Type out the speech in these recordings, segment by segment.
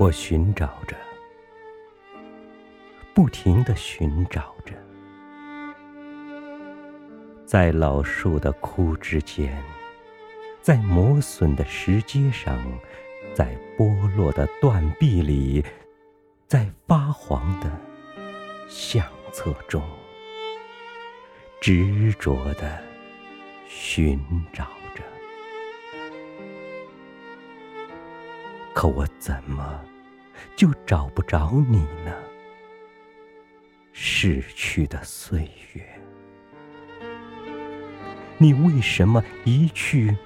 我寻找着，不停的寻找着，在老树的枯枝间，在磨损的石阶上，在剥落的断壁里，在发黄的相册中，执着的寻找着。可我怎么？就找不着你呢，逝去的岁月，你为什么一去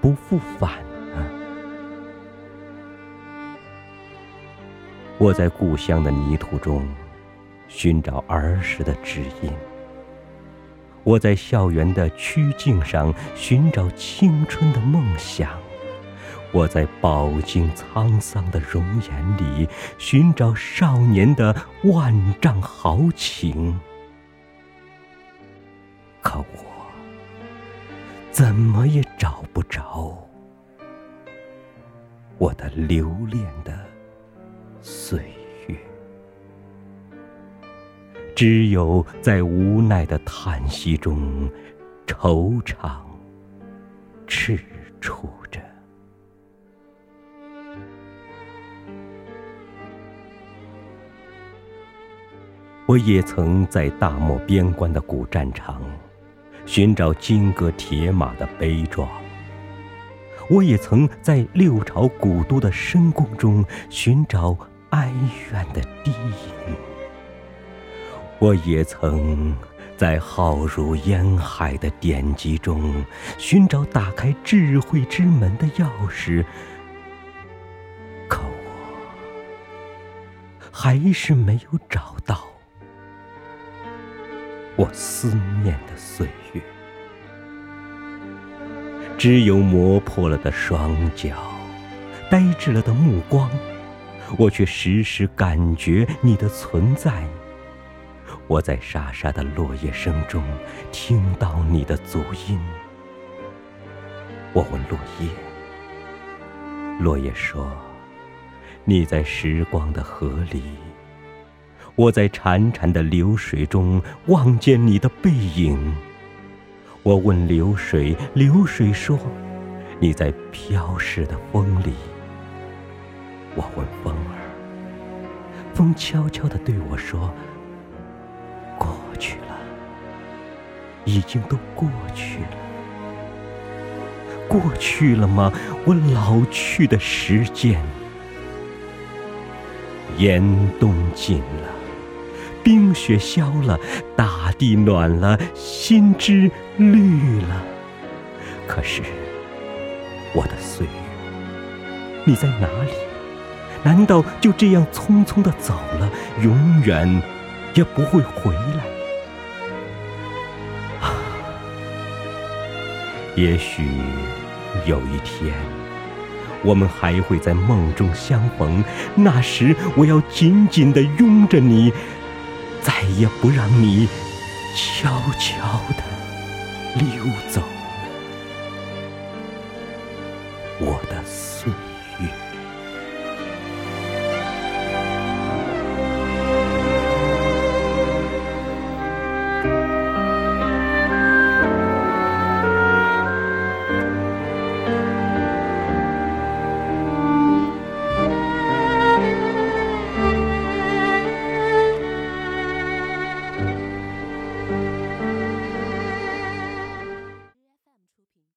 不复返呢？我在故乡的泥土中寻找儿时的指引，我在校园的曲径上寻找青春的梦想。我在饱经沧桑的容颜里寻找少年的万丈豪情，可我怎么也找不着我的留恋的岁月，只有在无奈的叹息中惆怅踟蹰着。我也曾在大漠边关的古战场，寻找金戈铁马的悲壮；我也曾在六朝古都的深宫中寻找哀怨的低吟；我也曾在浩如烟海的典籍中寻找打开智慧之门的钥匙，可我还是没有找到。我思念的岁月，只有磨破了的双脚，呆滞了的目光，我却时时感觉你的存在。我在沙沙的落叶声中听到你的足音。我问落叶，落叶说：“你在时光的河里。”我在潺潺的流水中望见你的背影。我问流水，流水说：“你在飘逝的风里。”我问风儿，风悄悄地对我说：“过去了，已经都过去了。过去了吗？我老去的时间，严冬尽。”冰雪消了，大地暖了，心枝绿了。可是，我的岁月，你在哪里？难道就这样匆匆的走了，永远也不会回来？啊，也许有一天，我们还会在梦中相逢。那时，我要紧紧的拥着你。再也不让你悄悄地溜走，我的岁月。